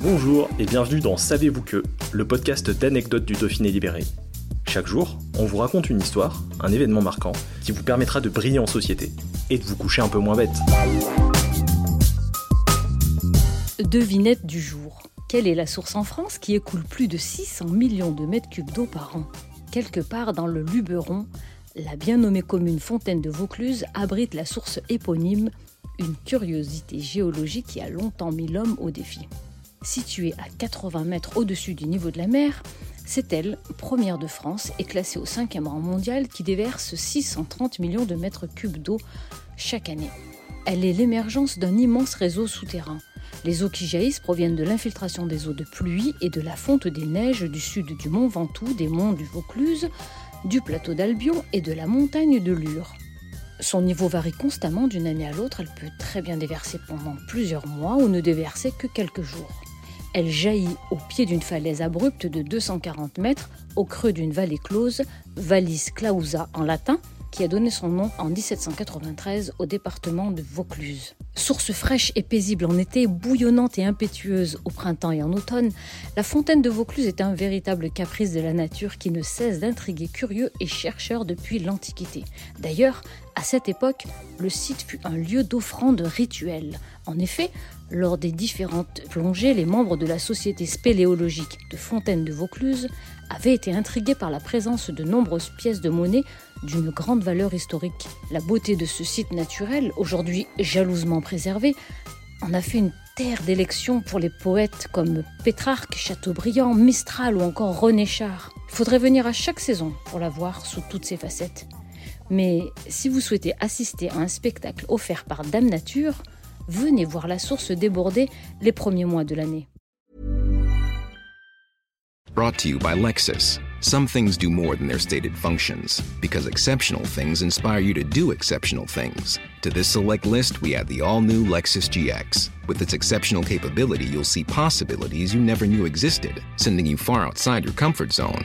Bonjour et bienvenue dans Savez-vous que, le podcast d'anecdotes du Dauphiné libéré. Chaque jour, on vous raconte une histoire, un événement marquant, qui vous permettra de briller en société et de vous coucher un peu moins bête. Devinette du jour. Quelle est la source en France qui écoule plus de 600 millions de mètres cubes d'eau par an? Quelque part dans le Luberon, la bien nommée commune Fontaine de Vaucluse abrite la source éponyme, une curiosité géologique qui a longtemps mis l'homme au défi. Située à 80 mètres au-dessus du niveau de la mer, c'est elle, première de France et classée au cinquième rang mondial qui déverse 630 millions de mètres cubes d'eau chaque année. Elle est l'émergence d'un immense réseau souterrain. Les eaux qui jaillissent proviennent de l'infiltration des eaux de pluie et de la fonte des neiges du sud du mont Ventoux, des monts du Vaucluse, du plateau d'Albion et de la montagne de Lure. Son niveau varie constamment d'une année à l'autre, elle peut très bien déverser pendant plusieurs mois ou ne déverser que quelques jours. Elle jaillit au pied d'une falaise abrupte de 240 mètres, au creux d'une vallée close, Vallis Clausa en latin, qui a donné son nom en 1793 au département de Vaucluse. Source fraîche et paisible en été, bouillonnante et impétueuse au printemps et en automne, la fontaine de Vaucluse est un véritable caprice de la nature qui ne cesse d'intriguer curieux et chercheurs depuis l'Antiquité. D'ailleurs, à cette époque, le site fut un lieu d'offrande rituelle. En effet, lors des différentes plongées, les membres de la Société spéléologique de Fontaine de Vaucluse avaient été intrigués par la présence de nombreuses pièces de monnaie d'une grande valeur historique. La beauté de ce site naturel, aujourd'hui jalousement préservé, en a fait une terre d'élection pour les poètes comme Pétrarque, Chateaubriand, Mistral ou encore René Char. Il faudrait venir à chaque saison pour la voir sous toutes ses facettes. Mais si vous souhaitez assister à un spectacle offert par Dame Nature, venez voir la source déborder les premiers mois de l'année. Brought to you by Lexus. Some things do more than their stated functions, because exceptional things inspire you to do exceptional things. To this select list, we add the all new Lexus GX. With its exceptional capability, you'll see possibilities you never knew existed, sending you far outside your comfort zone.